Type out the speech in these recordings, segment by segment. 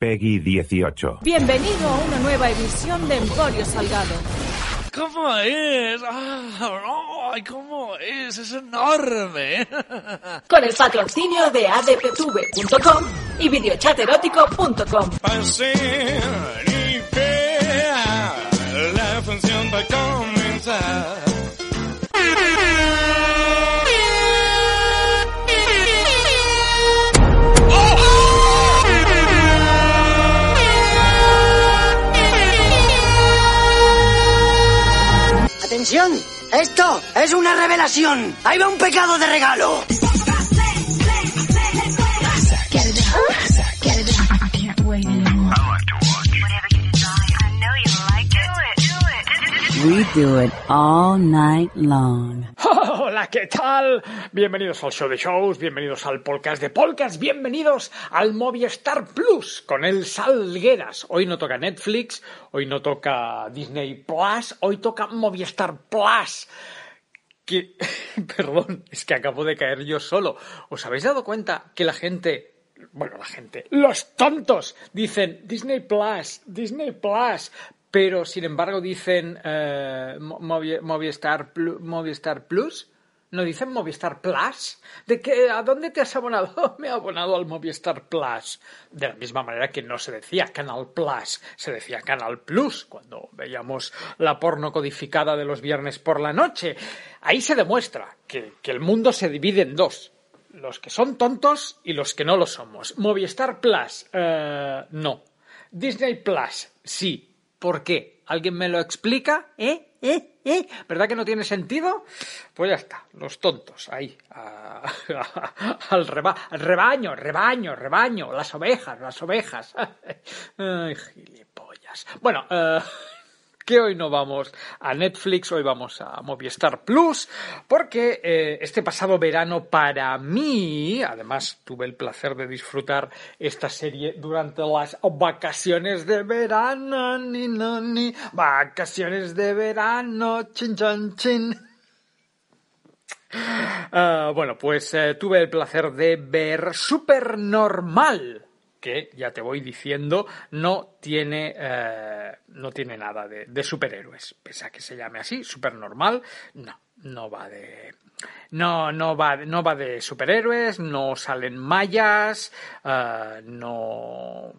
Peggy 18. Bienvenido a una nueva edición de Emporio Salgado. ¿Cómo es? Ah, ay, ¿Cómo es? Es enorme. Con el patrocinio de adptv.com y videochaterótico.com. La función va a comenzar. ¡Atención! ¡Esto es una revelación! ¡Ahí va un pecado de regalo! We do it all night long. ¿Qué tal? Bienvenidos al show de shows, bienvenidos al podcast de podcast, bienvenidos al Movistar Plus con el Salgueras. Hoy no toca Netflix, hoy no toca Disney Plus, hoy toca Movistar Plus. Que, perdón, es que acabo de caer yo solo. ¿Os habéis dado cuenta que la gente bueno, la gente, los tontos, dicen Disney Plus, Disney Plus, pero sin embargo dicen eh, Movi- Movistar, Plu- Movistar Plus. ¿No dicen Movistar Plus? ¿De qué, ¿A dónde te has abonado? Me he abonado al Movistar Plus. De la misma manera que no se decía Canal Plus, se decía Canal Plus cuando veíamos la porno codificada de los viernes por la noche. Ahí se demuestra que, que el mundo se divide en dos los que son tontos y los que no lo somos. Movistar Plus, eh, no. Disney Plus, sí. ¿Por qué? ¿Alguien me lo explica? ¿Eh? ¿Eh? ¿Eh? ¿Verdad que no tiene sentido? Pues ya está, los tontos, ahí, al, reba- al rebaño, rebaño, rebaño, las ovejas, las ovejas. Ay, gilipollas. Bueno, eh, que hoy no vamos a Netflix, hoy vamos a Movistar Plus, porque eh, este pasado verano para mí, además tuve el placer de disfrutar esta serie durante las vacaciones de verano, ni no ni, vacaciones de verano, chin chan chin. Ah, bueno, pues eh, tuve el placer de ver Supernormal, que ya te voy diciendo, no tiene, eh, no tiene nada de, superhéroes. Pese a que se llame así, Supernormal, no, no va de. No, no va, no va de superhéroes, no salen mallas, ah, no,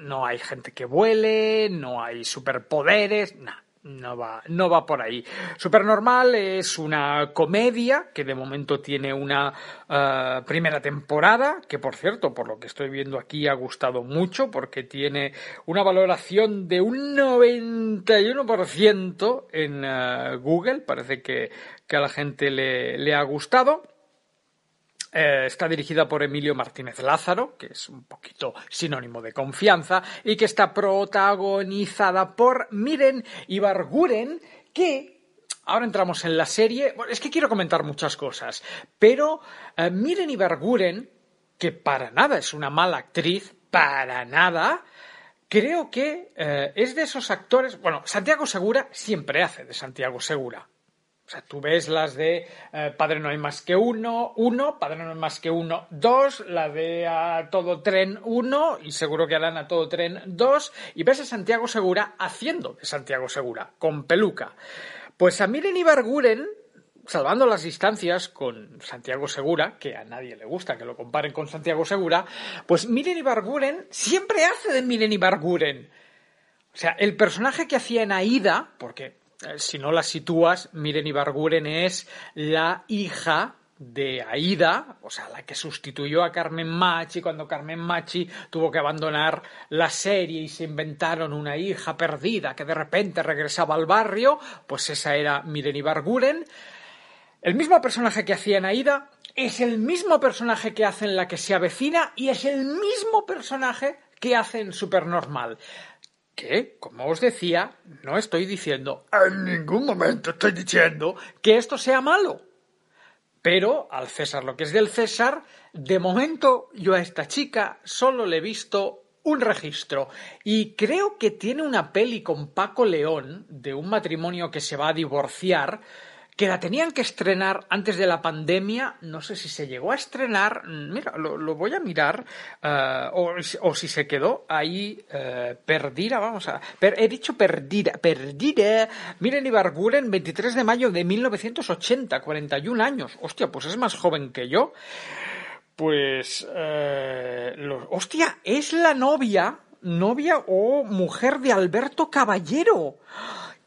no hay gente que vuele, no hay superpoderes, nada. No va, no va por ahí. Supernormal es una comedia que de momento tiene una eh, primera temporada, que por cierto, por lo que estoy viendo aquí, ha gustado mucho, porque tiene una valoración de un 91% en eh, Google. Parece que, que a la gente le, le ha gustado. Eh, está dirigida por Emilio Martínez Lázaro, que es un poquito sinónimo de confianza, y que está protagonizada por Miren Ibarguren, que ahora entramos en la serie. Bueno, es que quiero comentar muchas cosas, pero eh, Miren Ibarguren, que para nada es una mala actriz, para nada. Creo que eh, es de esos actores. Bueno, Santiago Segura siempre hace de Santiago Segura. O sea, tú ves las de eh, Padre no hay más que uno, uno, Padre no hay más que uno, dos, la de A Todo Tren uno, y seguro que harán A Todo Tren dos, y ves a Santiago Segura haciendo de Santiago Segura, con peluca. Pues a Miren Ibarguren, salvando las distancias con Santiago Segura, que a nadie le gusta que lo comparen con Santiago Segura, pues Miren Ibarguren siempre hace de Miren Ibarguren. O sea, el personaje que hacía en Aida, porque si no la sitúas, Miren Ibarguren es la hija de Aida, o sea, la que sustituyó a Carmen Machi cuando Carmen Machi tuvo que abandonar la serie y se inventaron una hija perdida que de repente regresaba al barrio, pues esa era Miren Ibarguren. El mismo personaje que hacía en Aida es el mismo personaje que hace en La que se avecina y es el mismo personaje que hace en Supernormal que, como os decía, no estoy diciendo, en ningún momento estoy diciendo que esto sea malo. Pero al César lo que es del César, de momento yo a esta chica solo le he visto un registro y creo que tiene una peli con Paco León de un matrimonio que se va a divorciar que la tenían que estrenar antes de la pandemia. No sé si se llegó a estrenar. Mira, lo, voy a mirar. eh, o, si se quedó ahí eh, perdida. Vamos a. he dicho perdida. Perdida. Miren Ibarguren, 23 de mayo de 1980, 41 años. Hostia, pues es más joven que yo. Pues. lo- hostia, es la novia. Novia o mujer de Alberto Caballero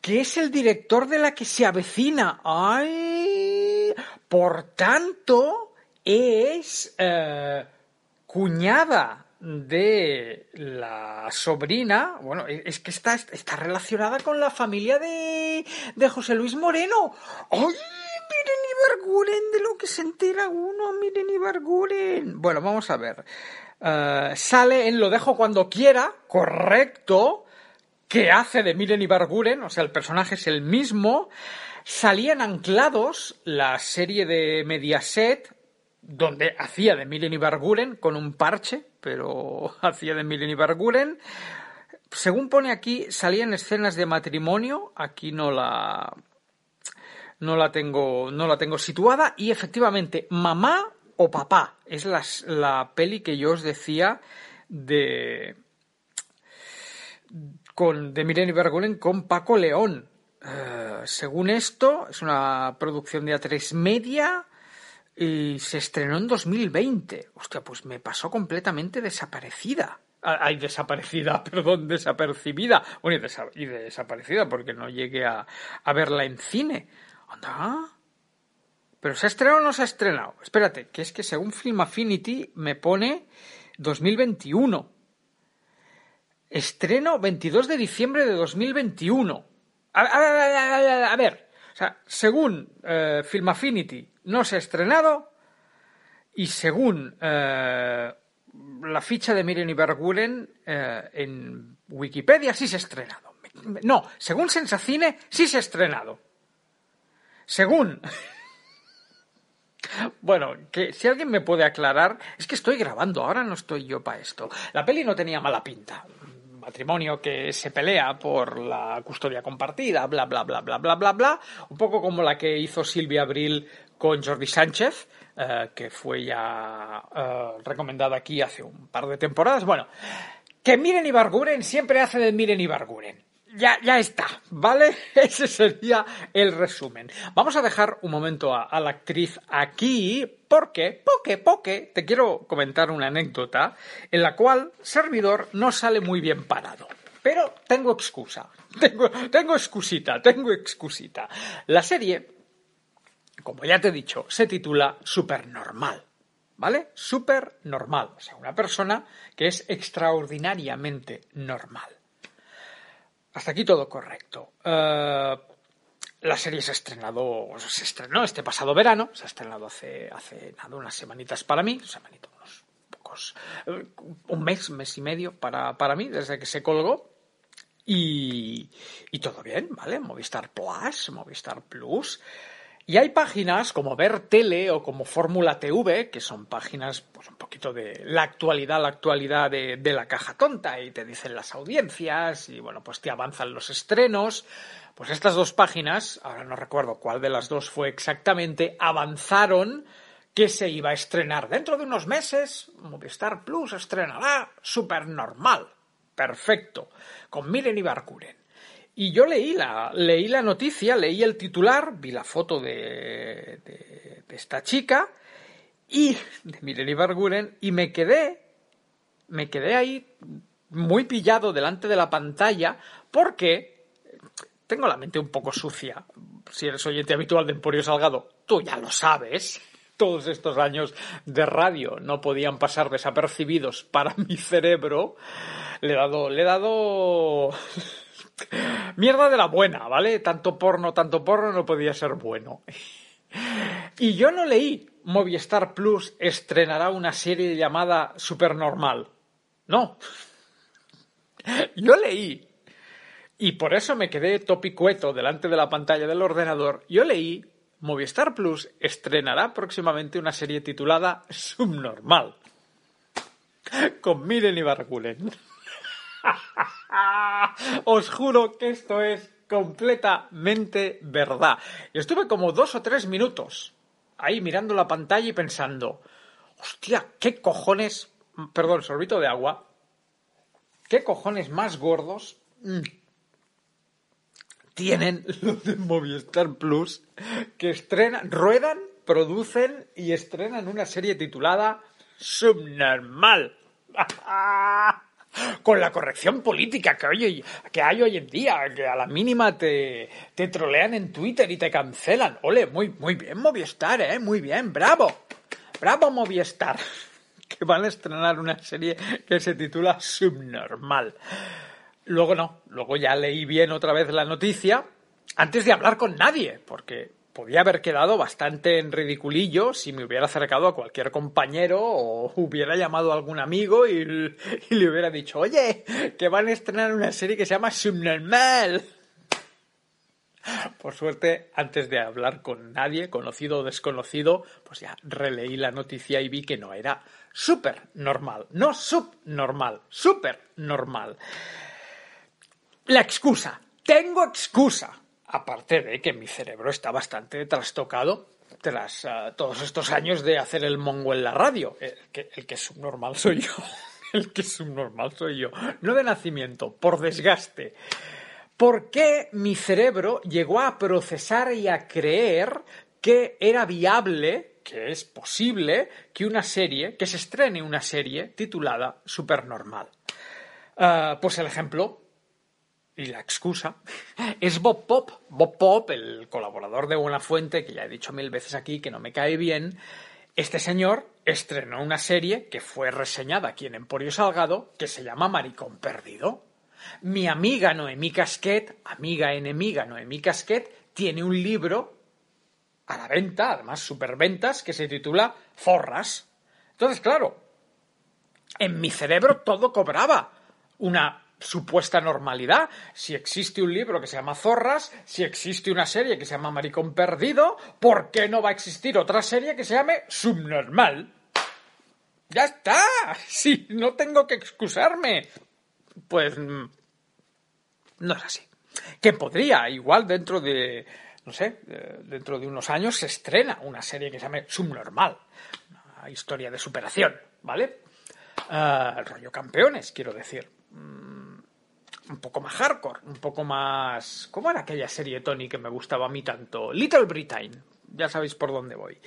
que es el director de la que se avecina. ¡Ay! Por tanto, es eh, cuñada de la sobrina. Bueno, e, es que está, está relacionada con la familia de, de José Luis Moreno. ¡Ay! Miren Ibarguren de lo que se entera uno, miren Ibarguren. Bueno, vamos a ver. Eh, sale en Lo dejo cuando quiera, correcto que hace de Miren Ibarguren, o sea, el personaje es el mismo. Salían anclados la serie de Mediaset, donde hacía de Miren Ibarguren con un parche, pero hacía de Miren Ibarguren. Según pone aquí, salían escenas de matrimonio. Aquí no la. No la tengo. No la tengo situada. Y efectivamente, mamá o papá. Es la, la peli que yo os decía de con, de Miren Ibarguren con Paco León. Eh, según esto, es una producción de A3 Media y se estrenó en 2020. Hostia, pues me pasó completamente desaparecida. Ah, Ay, desaparecida, perdón, desapercibida. Bueno, y, desa- y desaparecida porque no llegué a, verla en cine. Anda. ¿Pero se ha estrenado o no se ha estrenado? Espérate, que es que según Film Affinity me pone 2021. Estreno 22 de diciembre de 2021. A, a- a- a- ver, o sea, según eh, Film Affinity no se ha estrenado y según eh, la ficha de Miren Ibarguren eh, en Wikipedia sí se ha estrenado. No, según Sensacine sí se ha estrenado. Según bueno, que si alguien me puede aclarar, es que estoy grabando, ahora no estoy yo para esto. La peli no tenía mala pinta. Matrimonio que se pelea por la custodia compartida, bla, bla, bla, bla, bla, bla, bla. Un poco como la que hizo Silvia Abril con Jordi Sánchez, eh, que fue ya eh, recomendada aquí hace un par de temporadas. Bueno, que Miren Ibarguren siempre hace de Miren Ibarguren. Ya, ya está, ¿vale? Ese sería el resumen. Vamos a dejar un momento a, la actriz aquí porque, porque, porque, te quiero comentar una anécdota en la cual servidor no sale muy bien parado. Pero tengo excusa, tengo, tengo excusita, tengo excusita. La serie, como ya te he dicho, se titula Supernormal. ¿Vale? Supernormal. O sea, una persona que es extraordinariamente normal. Hasta aquí todo correcto. Eh, la serie se ha estrenado, se estrenó este pasado verano, se ha estrenado hace, hace nada, unas semanitas para mí, semanita, unos pocos, eh, un mes, mes y medio para, para mí, desde que se colgó. Y, y todo bien, ¿vale? Movistar Plus, Movistar Plus. Y hay páginas como Ver Tele o como Fórmula TV, que son páginas pues, un poquito de la actualidad, la actualidad de, la caja tonta, y te dicen las audiencias, y bueno, pues te avanzan los estrenos. Pues estas dos páginas, ahora no recuerdo cuál de las dos fue exactamente, avanzaron que se iba a estrenar dentro de unos meses. Movistar Plus estrenará Supernormal. Perfecto. Con Miren Ibarkuren. Y yo leí la, leí la noticia, leí el titular, vi la foto de, de, esta chica y de Miren Ibarguren y me quedé, me quedé ahí muy pillado delante de la pantalla porque tengo la mente un poco sucia. Si eres oyente habitual de Emporio Salgado, tú ya lo sabes. Todos estos años de radio no podían pasar desapercibidos para mi cerebro. Le he dado, le he dado Mierda de la buena, ¿vale? Tanto porno, tanto porno no podía ser bueno. Y yo no leí Movistar Plus estrenará una serie llamada Supernormal. No. Yo leí. Y por eso me quedé topicueto delante de la pantalla del ordenador. Yo leí Movistar Plus estrenará próximamente una serie titulada Subnormal. Con Miren y Barkulen. Os juro que esto es completamente verdad. Y estuve como dos o tres minutos ahí mirando la pantalla y pensando, hostia, qué cojones, perdón, sorbito de agua, qué cojones más gordos mm, tienen los de Movistar Plus que estrenan, ruedan, producen y estrenan una serie titulada Subnormal. Con la corrección política que, hoy, que hay hoy en día, que a la mínima te, te trolean en Twitter y te cancelan. Ole, muy, muy bien Movistar, ¿eh? Muy bien, bravo. Bravo Movistar. Que van a estrenar una serie que se titula Subnormal. Luego no, luego ya leí bien otra vez la noticia antes de hablar con nadie, porque podía haber quedado bastante en ridiculillo si me hubiera acercado a cualquier compañero o hubiera llamado a algún amigo y, le hubiera dicho, oye, que van a estrenar una serie que se llama Subnormal. Por suerte, antes de hablar con nadie, conocido o desconocido, pues ya releí la noticia y vi que no era súper normal, no subnormal, súper normal. La excusa. Tengo excusa. Aparte de que mi cerebro está bastante trastocado tras ah, todos estos años de hacer el mongo en la radio. El que, es subnormal soy yo. El que es subnormal soy yo. No de nacimiento, por desgaste. ¿Por qué mi cerebro llegó a procesar y a creer que era viable, que es posible, que una serie, que se estrene una serie titulada Supernormal? Uh, pues el ejemplo y la excusa es Bob Pop. Bob Pop, el colaborador de Buena Fuente, que ya he dicho mil veces aquí que no me cae bien, este señor estrenó una serie que fue reseñada aquí en Emporio Salgado que se llama Maricón Perdido. Mi amiga Noemí Casquet, amiga enemiga Noemí Casquet, tiene un libro a la venta, además superventas, que se titula Forras. Entonces, claro, en mi cerebro todo cobraba una supuesta normalidad. Si existe un libro que se llama Zorras, si existe una serie que se llama Maricón Perdido, ¿por qué no va a existir otra serie que se llame Subnormal? Ya está. Si no tengo que excusarme. Pues mm, no es así. Que podría, igual dentro de, no sé, dentro de unos años se estrena una serie que se llame Subnormal. Una historia de superación, ¿vale? Uh, rollo campeones, quiero decir. Un poco más hardcore, un poco más... ¿Cómo era aquella serie, Tony, que me gustaba a mí tanto? Little Britain. Ya sabéis por dónde voy.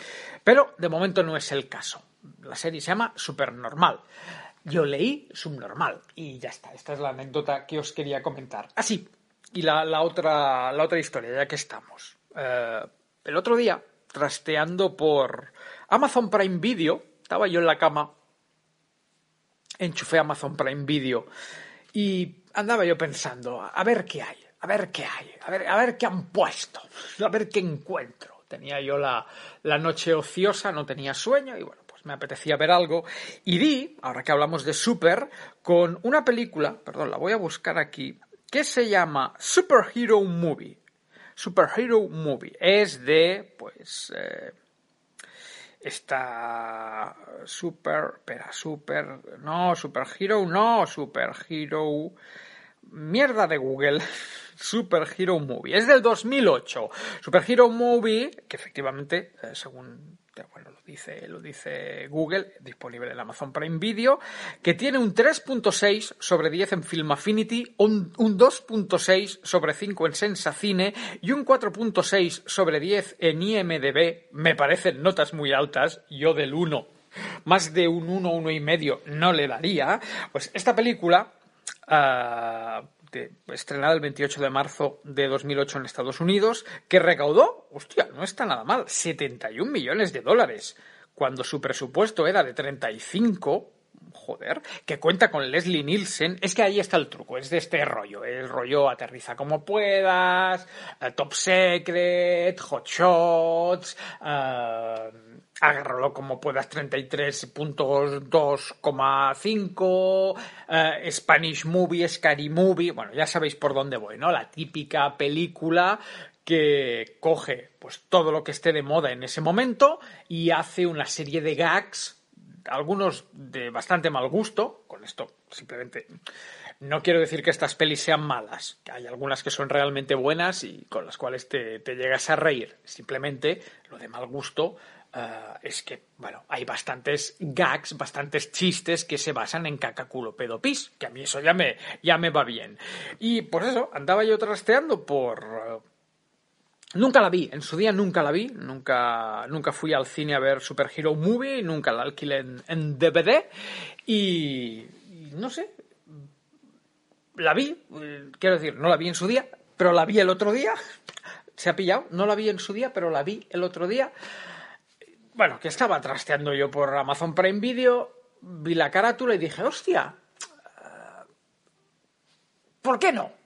Pero de momento no es el caso. La serie se llama Supernormal. Yo leí Subnormal y ya está. Esta es la anécdota que os quería comentar. Así. Ah, y la, otra, la otra historia, ya que estamos. Eh, el otro día, trasteando por Amazon Prime Video, estaba yo en la cama, enchufé Amazon Prime Video y andaba yo pensando, a ver qué hay, a ver qué hay, a ver, a ver qué han puesto, a ver qué encuentro. Tenía yo la, la noche ociosa, no tenía sueño y bueno, pues me apetecía ver algo. Y di, ahora que hablamos de Super, con una película, perdón, la voy a buscar aquí, que se llama Superhero Movie. Superhero Movie. Es de, pues, eh, esta Super, espera, Super, no, Super Hero, no, Super Hero, mierda de Google, Super Hero Movie, es del 2008. Super Hero Movie, que efectivamente, eh, según bueno, lo dice, lo dice Google, disponible en Amazon Prime Video, que tiene un 3.6 sobre 10 en Film Affinity, un, un 2.6 sobre 5 en Sensacine y un 4.6 sobre 10 en IMDB. Me parecen notas muy altas, yo del 1, más de un 1, 1 y medio no le daría. Pues esta película, uh, estrenada el 28 de marzo de 2008 en Estados Unidos, que recaudó, hostia, no está nada mal, 71 millones de dólares, cuando su presupuesto era de 35 joder, que cuenta con Leslie Nielsen, es que ahí está el truco, es de este rollo, el rollo aterriza como puedas, eh, top secret, hot shots, uh, agárralo como puedas 33.2,5, eh, Spanish Movie, Scary Movie, bueno, ya sabéis por dónde voy, ¿no? La típica película que coge pues todo lo que esté de moda en ese momento y hace una serie de gags algunos de bastante mal gusto, con esto simplemente No quiero decir que estas pelis sean malas, hay algunas que son realmente buenas y con las cuales te, llegas a reír. Simplemente lo de mal gusto eh, es que, bueno, hay bastantes gags, bastantes chistes que se basan en caca, culo, que a mí eso ya me, ya me va bien. Y por eso andaba yo trasteando por... Nunca la vi, en su día nunca la vi, nunca, nunca fui al cine a ver Super Hero Movie, nunca la alquilé en, DVD y, y no sé, la vi, eh, quiero decir, no la vi en su día, pero la vi el otro día, se ha pillado, no la vi en su día, pero la vi el otro día. Bueno, que estaba trasteando yo por Amazon Prime Video, vi la carátula y dije, hostia, eh, ¿por qué no?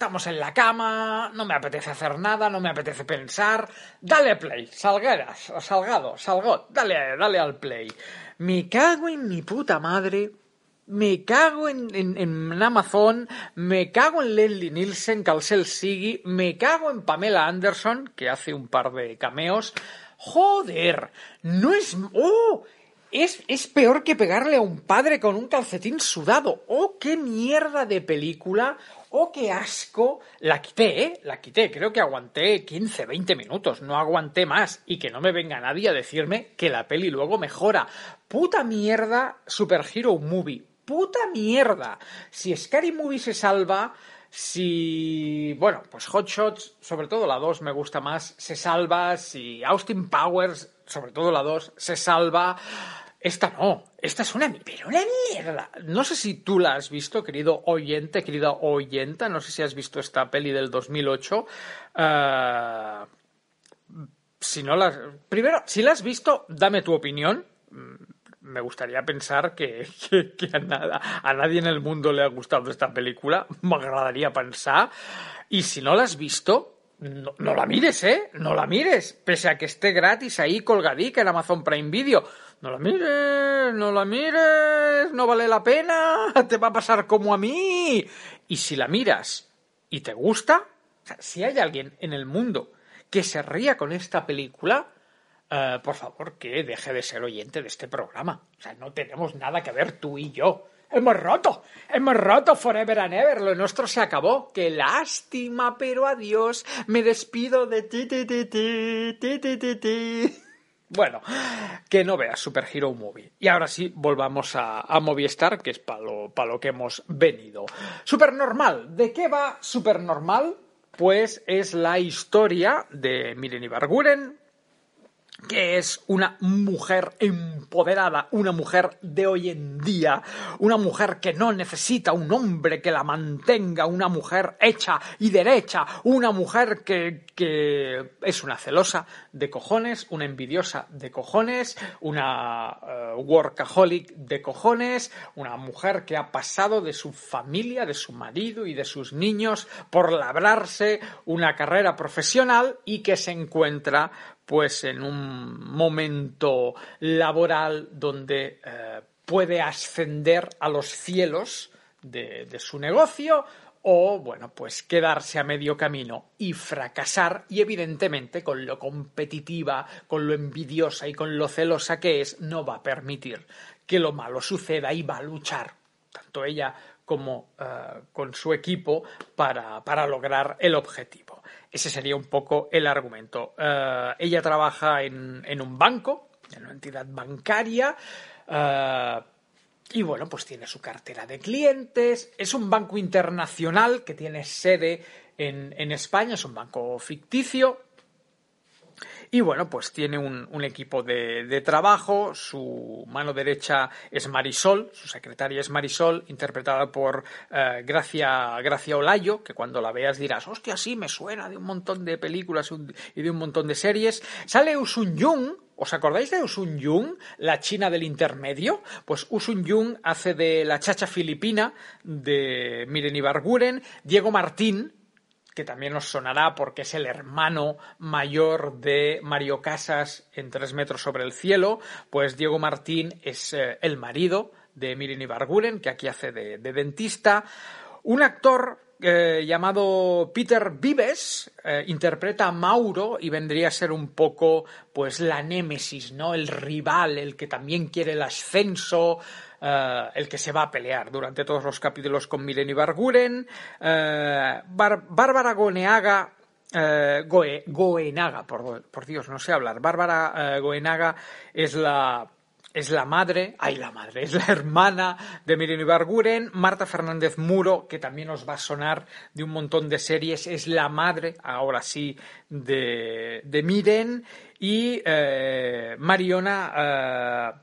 Estamos en la cama, no me apetece hacer nada, no me apetece pensar. Dale play, salgueras, salgado, salgot, dale, dale al play. Me cago en mi puta madre. Me cago en, en, en Amazon, me cago en Leslie Nielsen, que al cel sigui, me cago en Pamela Anderson, que hace un par de cameos. Joder, no es... ¡Oh! Es, es peor que pegarle a un padre con un calcetín sudado. ¡Oh, qué mierda de película! ¡Oh, qué asco! La quité, ¿eh? La quité. Creo que aguanté 15, 20 minutos. No aguanté más. Y que no me venga nadie a decirme que la peli luego mejora. ¡Puta mierda Super Hero Movie! ¡Puta mierda! Si Scary Movie se salva... Si, bueno, pues Hot Shots, sobre todo la 2 me gusta más, se salva. Si Austin Powers, sobre todo la 2, se salva. Esta no, esta es una, pero una mierda. No sé si tú la has visto, querido oyente, querida oyenta, no sé si has visto esta peli del 2008. Eh, si no la, primero, si la has visto, dame tu opinión. Mm, Me gustaría pensar que, a, nada, a nadie en el mundo le ha gustado esta película. M'agradaria pensar. Y si no la has visto, no, no, la mires, ¿eh? No la mires. Pese a que esté gratis ahí colgadica en Amazon Prime Video. No la mires, no la mires, no vale la pena, te va a pasar como a mí. Y si la miras y te gusta, si hay alguien en el mundo que se ría con esta película, uh, por favor que deje de ser oyente de este programa. O sea, no tenemos nada que ver tú y yo. Hemos roto, hemos roto forever and ever, lo nuestro se acabó. Qué lástima, pero adiós, me despido de ti, ti, ti, ti, ti, ti, ti, ti. Bueno, que no veas Super Hero Movie. Y ahora sí, volvamos a, a Movistar, que es para lo, lo que hemos venido. Supernormal. ¿De qué va Supernormal? Pues es la historia de Miren Ibarguren, que es una mujer empoderada, una mujer de hoy en día, una mujer que no necesita un hombre que la mantenga, una mujer hecha y derecha, una mujer que, que es una celosa de cojones, una envidiosa de cojones, una uh, workaholic de cojones, una mujer que ha pasado de su familia, de su marido y de sus niños por labrarse una carrera profesional y que se encuentra pues en un momento laboral donde eh, puede ascender a los cielos de, su negocio o, bueno, pues quedarse a medio camino y fracasar y evidentemente con lo competitiva, con lo envidiosa y con lo celosa que es, no va a permitir que lo malo suceda y va a luchar, tanto ella como uh, con su equipo, para, para lograr el objetivo. Ese sería un poco el argumento. Uh, ella trabaja en, en, un banco, en una entidad bancaria. Uh, y bueno, pues tiene su cartera de clientes. Es un banco internacional que tiene sede en, en España. Es un banco ficticio. Y bueno, pues tiene un, equipo de, de, trabajo. Su mano derecha es Marisol, su secretaria es Marisol, interpretada por eh, Gracia, Gracia Olayo, que cuando la veas dirás, hostia, sí, me suena de un montón de películas y de un montón de series. Sale Usun Jung, ¿Os acordáis de Usun Jung, la china del intermedio? Pues Usun Jung hace de la chacha filipina de Miren Ibarguren, Diego Martín, que también os sonará porque es el hermano mayor de Mario Casas en Tres metros sobre el cielo, pues Diego Martín es eh, el marido de Mirin Ibarguren, que aquí hace de, de dentista. Un actor eh, llamado Peter Vives eh, interpreta a Mauro y vendría a ser un poco pues la némesis, ¿no? El rival, el que también quiere el ascenso, eh, el que se va a pelear durante todos los capítulos con Ibarguren. Eh, Bar- Bárbara Goneaga eh, Goe- Goenaga, por, por Dios, no sé hablar. Bárbara eh, Goenaga es la, madre, ay, la madre, es la hermana de Miren Ibarguren. Marta Fernández Muro, que también nos va a sonar de un montón de series, es la madre, ahora sí, de, de Miren. Y eh, Mariona eh,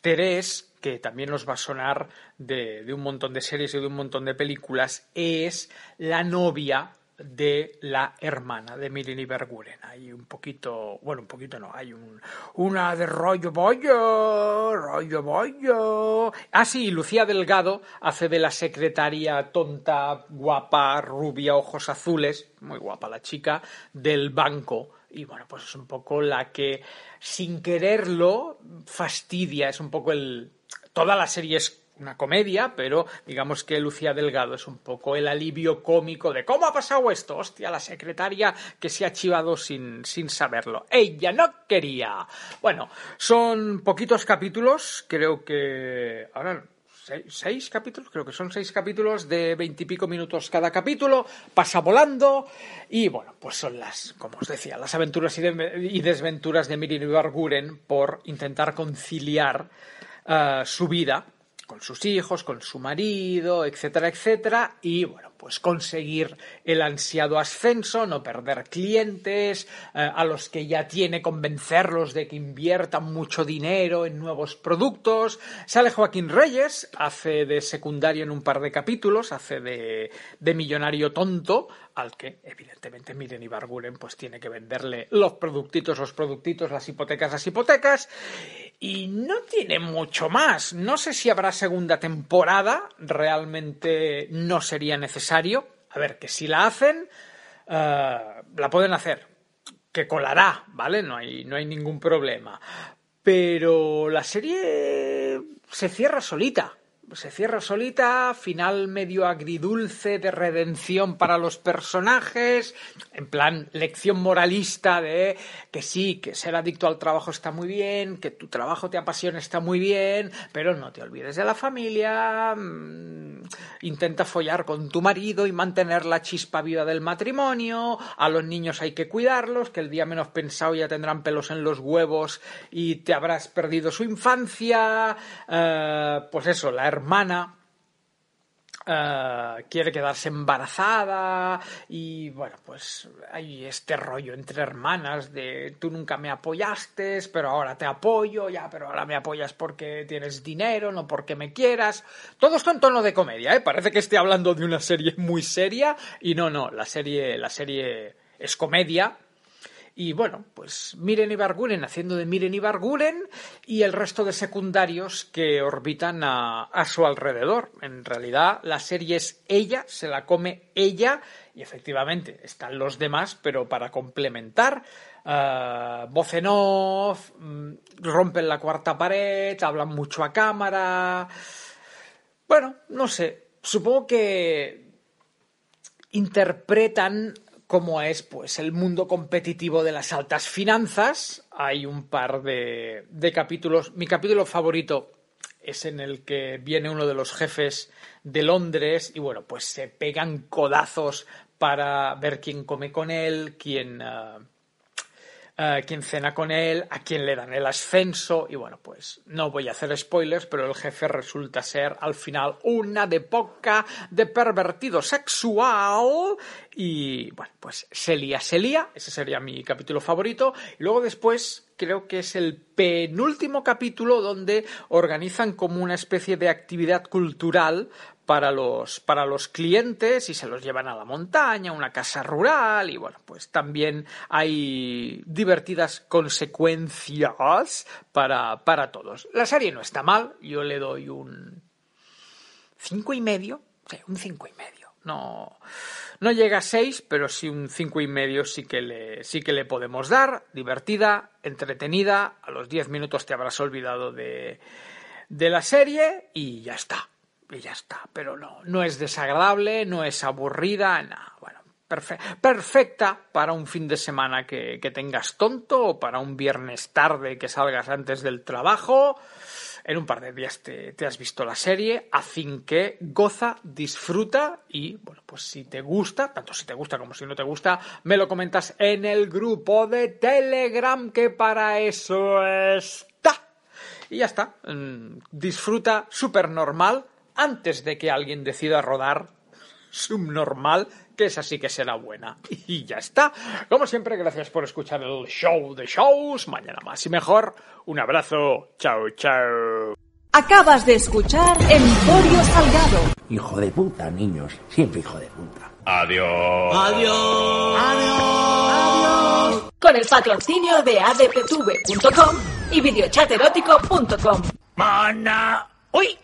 Terés, que también nos va a sonar de, un montón de series y de un montón de películas, es la novia de la hermana de Miren Ibarguren. Hay un poquito, bueno, un poquito no, hay un, una de rollo bollo, rollo bollo. Ah, sí, Lucía Delgado hace de la secretaria tonta, guapa, rubia, ojos azules, muy guapa la chica, del banco. Y bueno, pues es un poco la que, sin quererlo, fastidia, es un poco el... Toda la serie es una comedia, pero digamos que Lucía Delgado es un poco el alivio cómico de ¿cómo ha pasado esto? Hostia, la secretaria que se ha chivado sin, sin saberlo. Ella no quería. Bueno, son poquitos capítulos, creo que... Ahora seis, capítulos, creo que son seis capítulos de veintipico minutos cada capítulo, pasa volando y bueno, pues son las, como os decía, las aventuras y, de- y desventuras de Mirin Ibarguren por intentar conciliar eh, su vida con sus hijos, con su marido, etcétera, etcétera, y bueno, pues conseguir el ansiado ascenso, no perder clientes, eh, a los que ya tiene convencerlos de que inviertan mucho dinero en nuevos productos. Sale Joaquín Reyes, hace de secundario en un par de capítulos, hace de, de millonario tonto, al que evidentemente Miren Ibarguren pues tiene que venderle los productitos, los productitos, las hipotecas, las hipotecas, y no tiene mucho más. No sé si habrá segunda temporada, realmente no sería necesario. A ver, que si la hacen, eh, la pueden hacer. Que colará, ¿vale? No hay, no hay ningún problema. Pero la serie se cierra solita. Se cierra solita, final medio agridulce de redención para los personajes, en plan lección moralista de que sí, que ser adicto al trabajo está muy bien, que tu trabajo te apasiona está muy bien, pero no te olvides de la familia, mm, intenta follar con tu marido y mantener la chispa viva del matrimonio, a los niños hay que cuidarlos, que el día menos pensado ya tendrán pelos en los huevos y te habrás perdido su infancia, eh, pues eso, la hermana eh, quiere quedarse embarazada y bueno, pues hay este rollo entre hermanas de tú nunca me apoyaste, pero ahora te apoyo, ya, pero ahora me apoyas porque tienes dinero, no porque me quieras. Todo esto en tono de comedia, ¿eh? Parece que esté hablando de una serie muy seria y no, no, la serie, la serie es comedia. Y bueno, pues Miren Ibarguren haciendo de Miren Ibarguren y el resto de secundarios que orbitan a, a su alrededor. En realidad, la serie es ella, se la come ella y efectivamente están los demás, pero para complementar. Uh, voz en off, mm, rompen la cuarta pared, hablan mucho a cámara. Bueno, no sé. Supongo que interpretan cómo es pues el mundo competitivo de las altas finanzas. Hay un par de, de, capítulos. Mi capítulo favorito es en el que viene uno de los jefes de Londres y bueno, pues se pegan codazos para ver quién come con él, quién, uh, uh, quién cena con él, a quién le dan el ascenso y bueno, pues no voy a hacer spoilers, pero el jefe resulta ser al final una de poca de pervertido sexual y bueno, pues se lía, se lía, ese sería mi capítulo favorito y luego después creo que es el penúltimo capítulo donde organizan como una especie de actividad cultural para los, para los clientes y se los llevan a la montaña, a una casa rural y bueno, pues también hay divertidas consecuencias para, para todos. La serie no está mal, yo le doy un cinco y medio, sí, un cinco y medio. No, no llega a seis, pero sí un cinco y medio sí que le, sí que le podemos dar. Divertida, entretenida. A los diez minutos te habrás olvidado de, de la serie y ya está y ya está. Pero no, no es desagradable, no es aburrida, no, bueno, perfe perfecta para un fin de semana que, que, tengas tonto o para un viernes tarde que salgas antes del trabajo. en un par de días te, te has visto la serie, así que goza, disfruta y, bueno, pues si te gusta, tanto si te gusta como si no te gusta, me lo comentas en el grupo de Telegram que para eso está. Y ya está, mm, disfruta súper normal antes de que alguien decida rodar subnormal, que esa sí que será buena. Y ya está. Como siempre, gracias por escuchar el show de shows. Mañana más y mejor. Un abrazo. Chao, chao. Acabas de escuchar Emporio Salgado. Hijo de puta, niños. Siempre hijo de puta. Con el patrocinio de adptv.com y videochaterótico.com. ¡Mana! ¡Uy!